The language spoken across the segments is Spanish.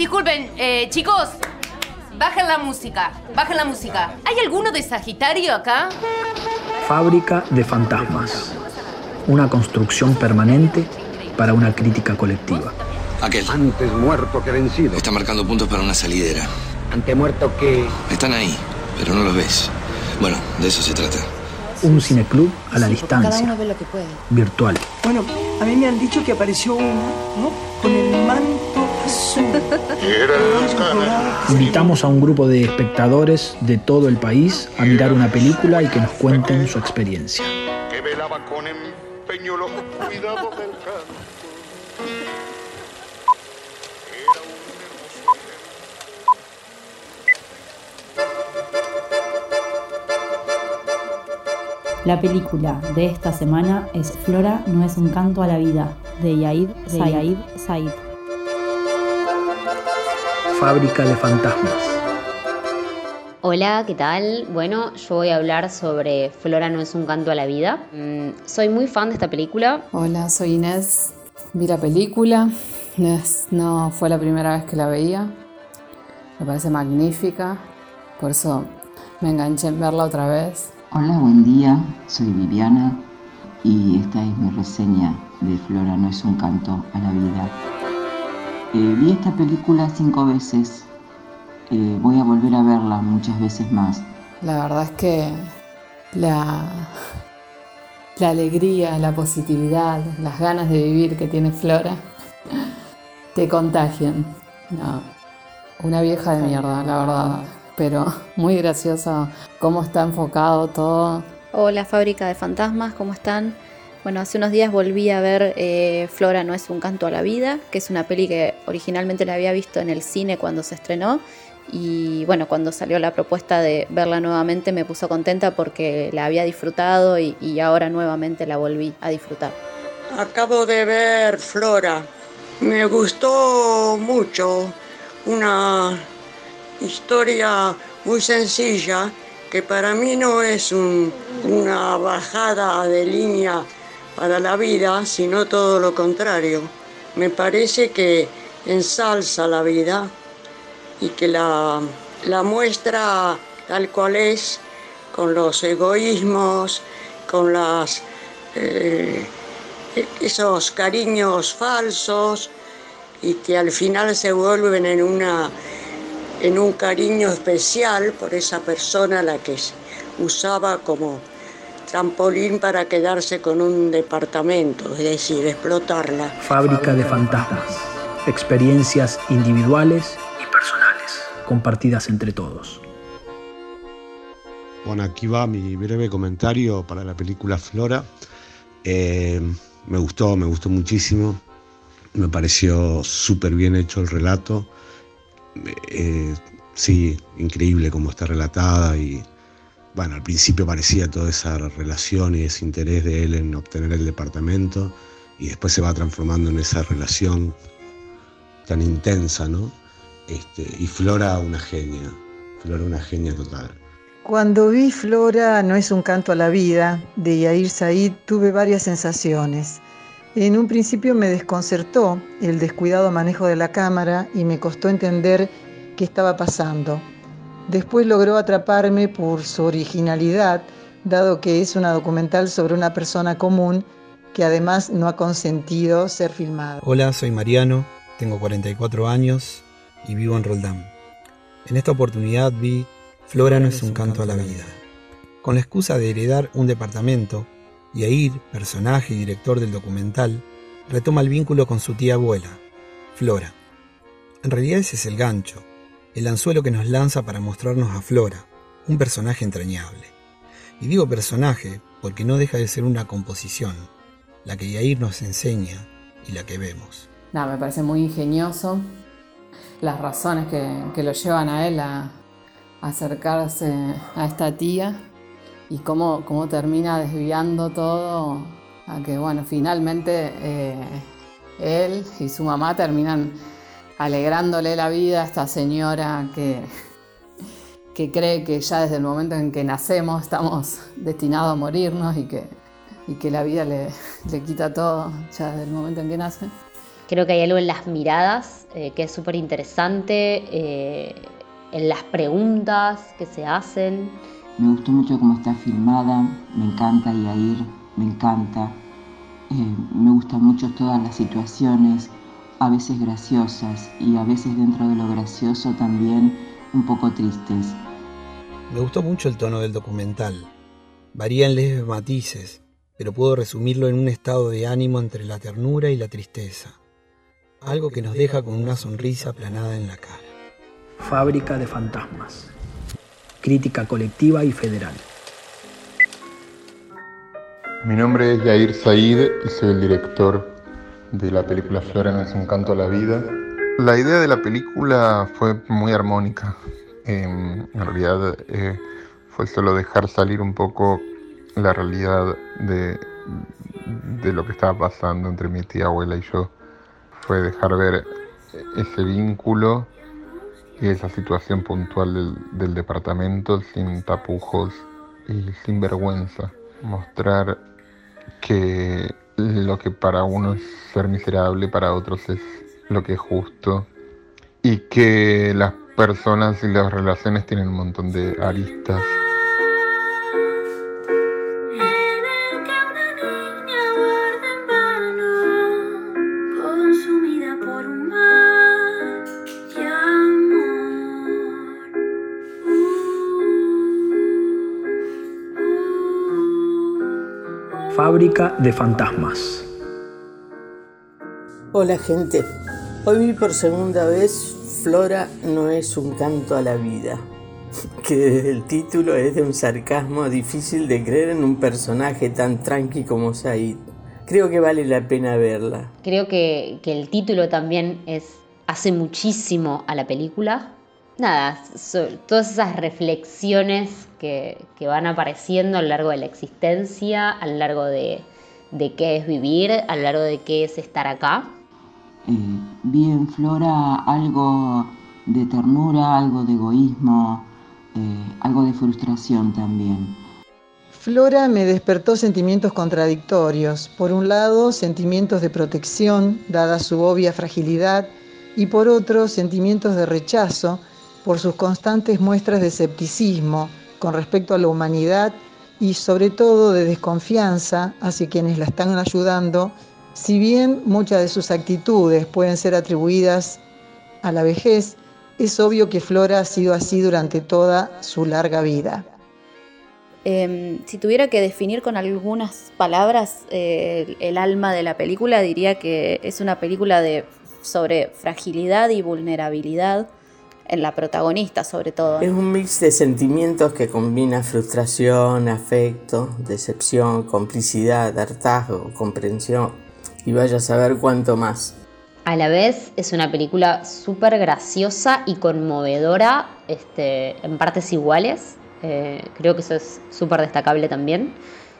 Disculpen, eh, chicos, bajen la música, bajen la música. ¿Hay alguno de Sagitario acá? Fábrica de fantasmas. Una construcción permanente para una crítica colectiva. Aquel. Antes muerto que vencido. Está marcando puntos para una salidera. Antemuerto que... Están ahí, pero no los ves. Bueno, de eso se trata. Un cineclub a la Cada distancia, uno ve lo que puede. virtual. Bueno, a mí me han dicho que apareció uno, ¿no? Con el manto. Invitamos a un grupo de espectadores de todo el país a mirar una película y que nos cuenten su experiencia. que velaba con empeño los cuidados del canto. Era un hermoso La película de esta semana es Flora no es un canto a la vida, de Yair, de Yair Said. Fábrica de fantasmas. Hola, ¿qué tal? Bueno, yo voy a hablar sobre Flora no es un canto a la vida. Mm, soy muy fan de esta película. Hola, soy Inés. Vi la película. Es- No fue la primera vez que la veía. Me parece magnífica. Por eso me enganché en verla otra vez. Hola, buen día. Soy Viviana y esta es mi reseña de Flora no es un canto a la vida. Eh, vi esta película cinco veces. Eh, voy a volver a verla muchas veces más. La verdad es que la, la alegría, la positividad, las ganas de vivir que tiene Flora te contagian. No, una vieja de mierda, la verdad. Pero muy graciosa cómo está enfocado todo. Hola Fábrica de Fantasmas, ¿cómo están? Bueno, hace unos días volví a ver eh, Flora no es un canto a la vida, que es una peli que originalmente la había visto en el cine cuando se estrenó y bueno, cuando salió la propuesta de verla nuevamente me puso contenta porque la había disfrutado y, ahora nuevamente la volví a disfrutar. Acabo de ver Flora. Me gustó mucho. Una historia muy sencilla que para mí no es un- una bajada de línea para la vida, sino todo lo contrario. Me parece que ensalza la vida y que la, muestra tal cual es, con los egoísmos, con las, eh, esos cariños falsos y que al final se vuelven en, en un cariño especial por esa persona a la que usaba como trampolín para quedarse con un departamento, es decir, explotarla. Fábrica de fantasmas. Experiencias individuales y personales, compartidas entre todos. Bueno, aquí va mi breve comentario para la película Flora. Eh, me gustó, me gustó muchísimo. Me pareció súper bien hecho el relato. Eh, sí, increíble cómo está relatada y bueno, al principio parecía toda esa relación y ese interés de él en obtener el departamento y después se va transformando en esa relación tan intensa, ¿no? Este, y Flora una genia, Flora una genia total. Cuando vi Flora no es un canto a la vida de Yair Said tuve varias sensaciones. En un principio me desconcertó el descuidado manejo de la cámara y me costó entender qué estaba pasando. Después logró atraparme por su originalidad, dado que es una documental sobre una persona común que además no ha consentido ser filmada. Hola, soy Mariano, tengo 44 años y vivo en Roldán. En esta oportunidad vi Flora no es un canto a la vida. Con la excusa de heredar un departamento, Yair, personaje y director del documental, retoma el vínculo con su tía abuela, Flora. En realidad ese es el gancho, el anzuelo que nos lanza para mostrarnos a Flora, un personaje entrañable. Y digo personaje porque no deja de ser una composición, la que Yair nos enseña y la que vemos. Me parece muy ingenioso las razones que, que lo llevan a él a, a acercarse a esta tía y cómo, cómo termina desviando todo a que, bueno, finalmente eh, él y su mamá terminan alegrándole la vida a esta señora que, que cree que ya desde el momento en que nacemos estamos destinados a morirnos y que, y que la vida le, le quita todo ya desde el momento en que nace. Creo que hay algo en las miradas eh, que es súper interesante, eh, en las preguntas que se hacen. Me gustó mucho cómo está filmada, me encanta Yair, me encanta. Eh, me gustan mucho todas las situaciones, a veces graciosas y a veces dentro de lo gracioso también un poco tristes. Me gustó mucho el tono del documental. Varía en leves matices, pero puedo resumirlo en un estado de ánimo entre la ternura y la tristeza. Algo que nos deja con una sonrisa aplanada en la cara. Fábrica de fantasmas. Crítica colectiva y federal. Mi nombre es Yair Said y soy el director de la película Flora es un canto a la vida. La idea de la película fue muy armónica. en realidad eh, fue solo dejar salir un poco la realidad de, de lo que estaba pasando entre mi tía abuela y yo. Fue dejar ver ese vínculo y esa situación puntual del, del departamento sin tapujos y sin vergüenza. Mostrar que lo que para uno es ser miserable, para otros es lo que es justo. Y que las personas y las relaciones tienen un montón de aristas. Fábrica de fantasmas. Hola gente, hoy vi por segunda vez Flora no es un canto a la vida, que desde el título es de un sarcasmo difícil de creer en un personaje tan tranqui como Said. Creo que vale la pena verla. Creo que, que el título también es, hace muchísimo a la película. Nada, so- todas esas reflexiones que, que van apareciendo a lo largo de la existencia, a lo largo de, de qué es vivir, a lo largo de qué es estar acá. Eh, vi en Flora algo de ternura, algo de egoísmo, eh, algo de frustración también. Flora me despertó sentimientos contradictorios. Por un lado, sentimientos de protección, dada su obvia fragilidad, y por otro, sentimientos de rechazo por sus constantes muestras de escepticismo con respecto a la humanidad y sobre todo de desconfianza hacia quienes la están ayudando, si bien muchas de sus actitudes pueden ser atribuidas a la vejez, es obvio que Flora ha sido así durante toda su larga vida. Em, si tuviera que definir con algunas palabras eh, el, el alma de la película, diría que es una película de, sobre fragilidad y vulnerabilidad en la protagonista, sobre todo. Es un mix de sentimientos que combina frustración, afecto, decepción, complicidad, hartazgo, comprensión y vaya a saber cuánto más. A la vez es una película súper graciosa y conmovedora este, en partes iguales. Eh, creo que eso es súper destacable también.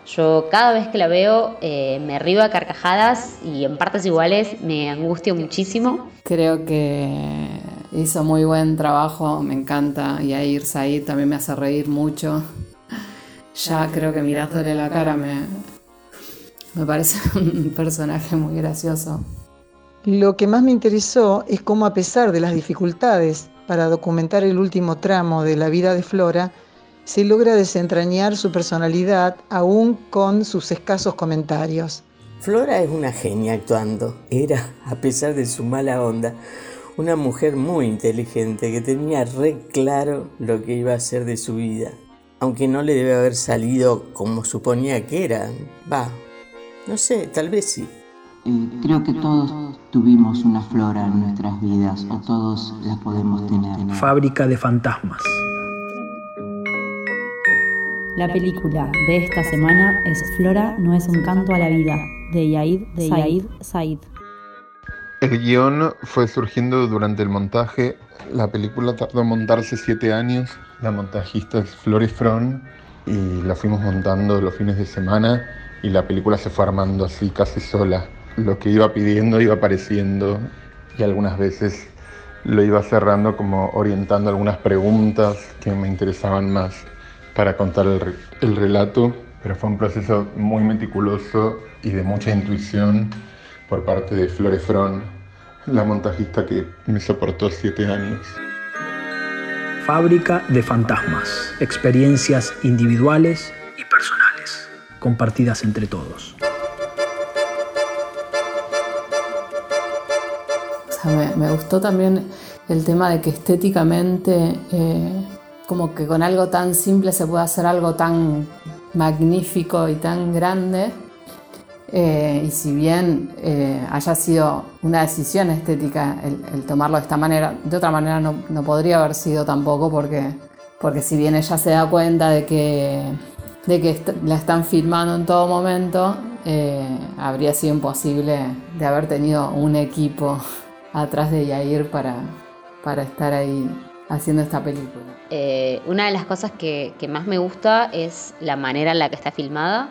Yo cada vez que la veo eh, me río a carcajadas y en partes iguales me angustio muchísimo. Creo que hizo muy buen trabajo, me encanta. Y Air Said también me hace reír mucho. Ya creo que mirándole la cara me, me parece un personaje muy gracioso. Lo que más me interesó es cómo a pesar de las dificultades para documentar el último tramo de la vida de Flora, se logra desentrañar su personalidad aún con sus escasos comentarios. Flora es una genia actuando. Era, a pesar de su mala onda, una mujer muy inteligente que tenía re claro lo que iba a hacer de su vida. Aunque no le debe haber salido como suponía que era. Va, no sé, tal vez sí. Eh, creo que todos tuvimos una flora en nuestras vidas, o todos las podemos tener. Fábrica de fantasmas. La película de esta semana es Flora no es un canto a la vida, de Yaid, de Yaid Said. El guion fue surgiendo durante el montaje. La película tardó en montarse siete años. La montajista es Flori Fron y la fuimos montando los fines de semana y la película se fue armando así casi sola. Lo que iba pidiendo iba apareciendo y algunas veces lo iba cerrando como orientando algunas preguntas que me interesaban más para contar el, el relato, pero fue un proceso muy meticuloso y de mucha intuición por parte de Florefron la montajista que me soportó siete años. Fábrica de fantasmas, experiencias individuales y personales, compartidas entre todos. me, me, gustó también el tema de que estéticamente, eh, como que con algo tan simple se puede hacer algo tan magnífico y tan grande. Eh, y si bien eh, haya sido una decisión estética el, tomarlo de esta manera, de otra manera no, podría haber sido tampoco porque, porque si bien ella se da cuenta de que, de que la están filmando en todo momento, habría sido imposible de haber tenido un equipo atrás de Yair para, para estar ahí haciendo esta película. Eh, una de las cosas que, más me gusta es la manera en la que está filmada.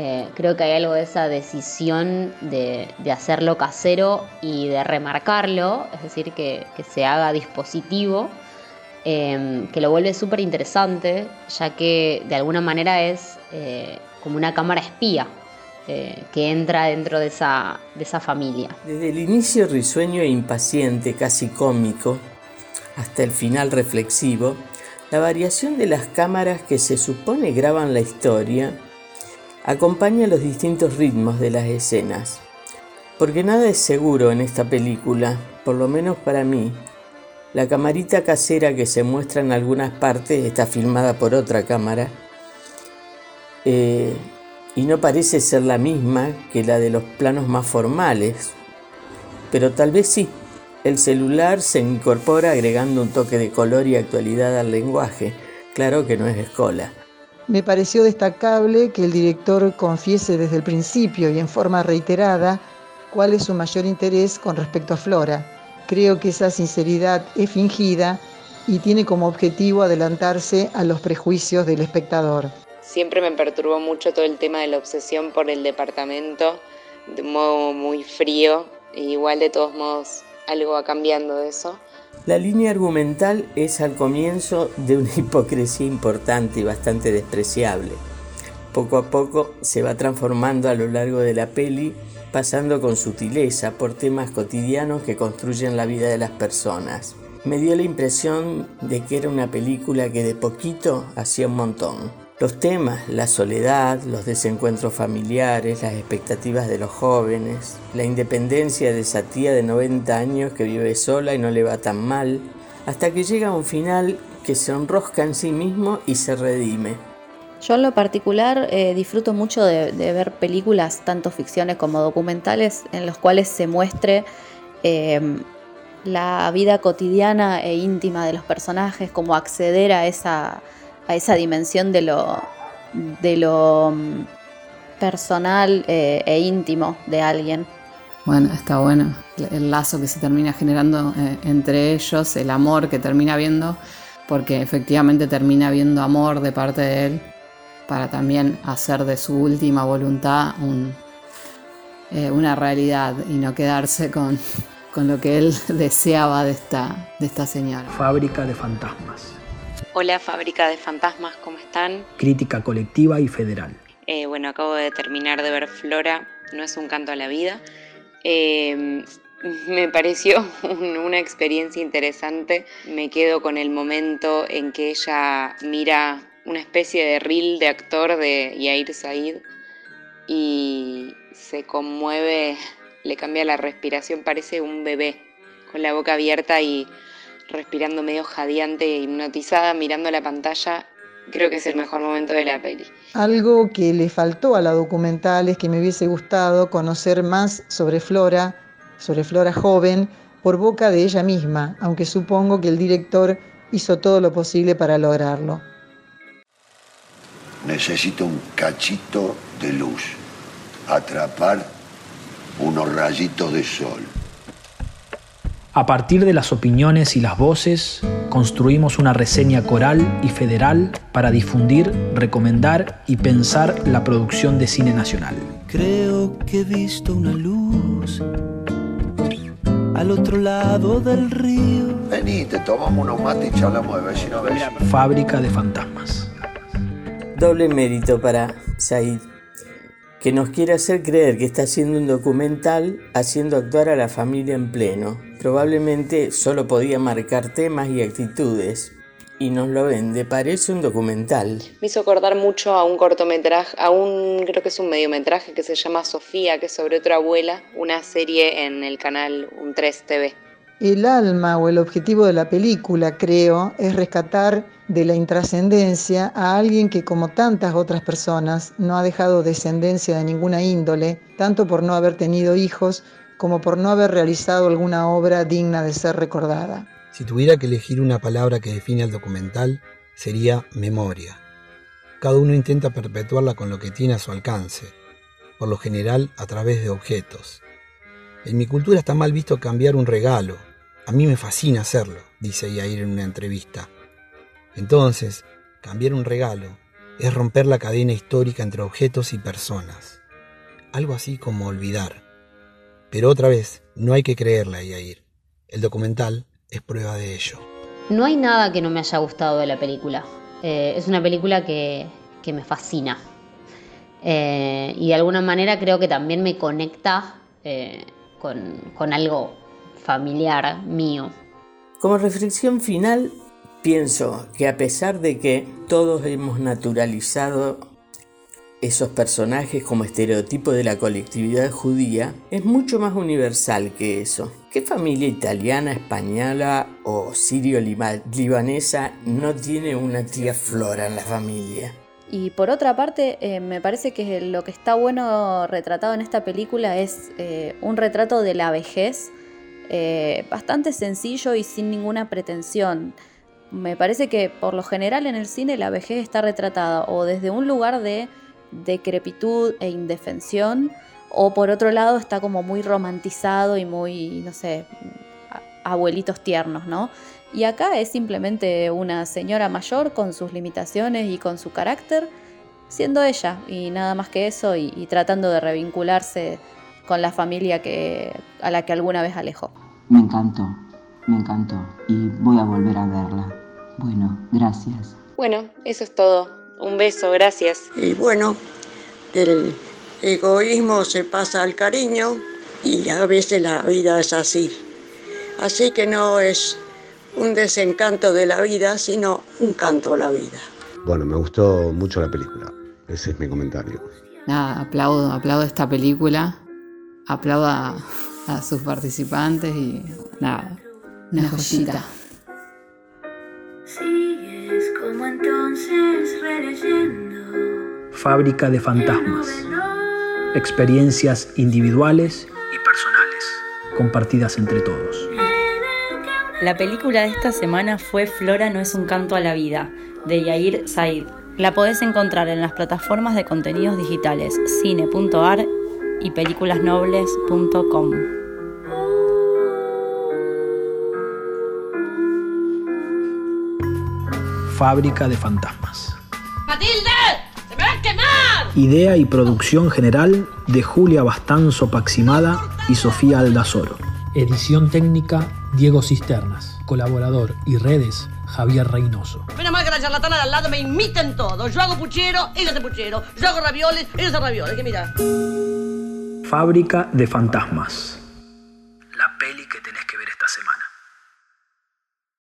Eh, creo que hay algo de esa decisión de, hacerlo casero y de remarcarlo, es decir, que, se haga dispositivo, em, que lo vuelve súper interesante, ya que de alguna manera es eh, como una cámara espía, que entra dentro de esa, de esa familia. Desde el inicio risueño e impaciente, casi cómico, hasta el final reflexivo, la variación de las cámaras que se supone graban la historia acompaña los distintos ritmos de las escenas. Porque nada es seguro en esta película, por lo menos para mí. La camarita casera que se muestra en algunas partes está filmada por otra cámara. Eh, y no parece ser la misma que la de los planos más formales, pero tal vez sí. El celular se incorpora agregando un toque de color y actualidad al lenguaje. Claro que no es escola. Me pareció destacable que el director confiese desde el principio y en forma reiterada cuál es su mayor interés con respecto a Flora. Creo que esa sinceridad es fingida y tiene como objetivo adelantarse a los prejuicios del espectador. Siempre me perturbó mucho todo el tema de la obsesión por el departamento, de un modo muy frío, e igual de todos modos algo va cambiando de eso. La línea argumental es al comienzo de una hipocresía importante y bastante despreciable. Poco a poco se va transformando a lo largo de la peli, pasando con sutileza por temas cotidianos que construyen la vida de las personas. Me dio la impresión de que era una película que de poquito hacía un montón. Los temas, la soledad, los desencuentros familiares, las expectativas de los jóvenes, la independencia de esa tía de 90 años que vive sola y no le va tan mal, hasta que llega a un final que se enrosca en sí mismo y se redime. Yo en lo particular eh, disfruto mucho de, ver películas, tanto ficciones como documentales, en los cuales se muestre em, la vida cotidiana e íntima de los personajes, como acceder a esa a esa dimensión de lo, de lo mm, personal eh, e íntimo de alguien. Bueno, está bueno el lazo que se termina generando eh, entre ellos, el amor que termina viendo, porque efectivamente termina viendo amor de parte de él para también hacer de su última voluntad eh, una realidad y no quedarse con, con lo que él deseaba de esta, de esta señora. Fábrica de fantasmas. Hola Fábrica de Fantasmas, ¿cómo están? Crítica colectiva y federal. Eh, bueno, acabo de terminar de ver Flora, no es un canto a la vida. Eh, me pareció una experiencia interesante. Me quedo con el momento en que ella mira una especie de reel de actor de Yair Said y se conmueve, le cambia la respiración, parece un bebé con la boca abierta y respirando medio jadeante e hipnotizada, mirando la pantalla, creo que es el mejor momento de la peli. Algo que le faltó a la documental es que me hubiese gustado conocer más sobre Flora, sobre Flora joven, por boca de ella misma, aunque supongo que el director hizo todo lo posible para lograrlo. Necesito un cachito de luz, atrapar unos rayitos de sol. A partir de las opiniones y las voces, construimos una reseña coral y federal para difundir, recomendar y pensar la producción de cine nacional. Creo que he visto una luz al otro lado del río. Vení, te tomamos unos mates y charlamos de vecino a vecino. Fábrica de fantasmas. Doble mérito para Said. Que nos quiere hacer creer que está haciendo un documental haciendo actuar a la familia en pleno. Probablemente solo podía marcar temas y actitudes. Y nos lo vende, parece un documental. Me hizo acordar mucho a un cortometraje, a un, creo que es un mediometraje que se llama Sofía, que es sobre otra abuela, una serie en el canal Un 3 TV. El alma o el objetivo de la película, creo, es rescatar de la intrascendencia a alguien que, como tantas otras personas, no ha dejado descendencia de ninguna índole, tanto por no haber tenido hijos como por no haber realizado alguna obra digna de ser recordada. Si tuviera que elegir una palabra que define el documental, sería memoria. Cada uno intenta perpetuarla con lo que tiene a su alcance, por lo general a través de objetos. En mi cultura está mal visto cambiar un regalo. A mí me fascina hacerlo, dice Yair en una entrevista. Entonces, cambiar un regalo es romper la cadena histórica entre objetos y personas. Algo así como olvidar. Pero otra vez, no hay que creerle a Yair. El documental es prueba de ello. No hay nada que no me haya gustado de la película. Eh, es una película que, me fascina. Eh, y de alguna manera creo que también me conecta eh, con algo familiar mío. Como reflexión final, pienso que a pesar de que todos hemos naturalizado esos personajes como estereotipo de la colectividad judía, es mucho más universal que eso. ¿Qué familia italiana, española o sirio-libanesa no tiene una tía Flora en la familia? Y por otra parte, eh, me parece que lo que está bueno retratado en esta película es eh, un retrato de la vejez eh, bastante sencillo y sin ninguna pretensión. Me parece que por lo general en el cine la vejez está retratada o desde un lugar de decrepitud e indefensión, o por otro lado está como muy romantizado y muy, no sé, abuelitos tiernos, ¿no? Y acá es simplemente una señora mayor con sus limitaciones y con su carácter, siendo ella, y nada más que eso, y, y tratando de revincularse con la familia que, a la que alguna vez alejó. Me encantó, me encantó y voy a volver a verla. Bueno, gracias. Bueno, eso es todo. Un beso, gracias. Y bueno, del egoísmo se pasa al cariño y a veces la vida es así. Así que no es un desencanto de la vida, sino un canto a la vida. Bueno, me gustó mucho la película. Ese es mi comentario. Nada, aplaudo, aplaudo esta película, aplaudo a, sus participantes y nada, una joyita. Sigues como entonces releyendo. Fábrica de fantasmas. Experiencias individuales y personales, compartidas entre todos. La película de esta semana fue Flora no es un canto a la vida, de Yair Said. La podés encontrar en las plataformas de contenidos digitales cine.ar y películasnobles.com. Fábrica de fantasmas. ¡Matilde! ¡Se me va a quemar! Idea y producción general de Julia Bastanzo Paximada y Sofía Aldazoro. Edición técnica Diego Cisternas. Colaborador y redes Javier Reynoso. Menos mal que la charlatana de al lado me imiten todo. Yo hago puchero, ellos hacen puchero. Yo hago ravioles, ellos hacen ravioles. Que mira. Fábrica de fantasmas.